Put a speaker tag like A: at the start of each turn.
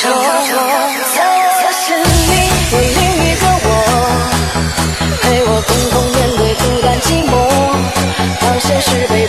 A: 错错错是你的另一个我陪我共同面对孤单寂寞当现实被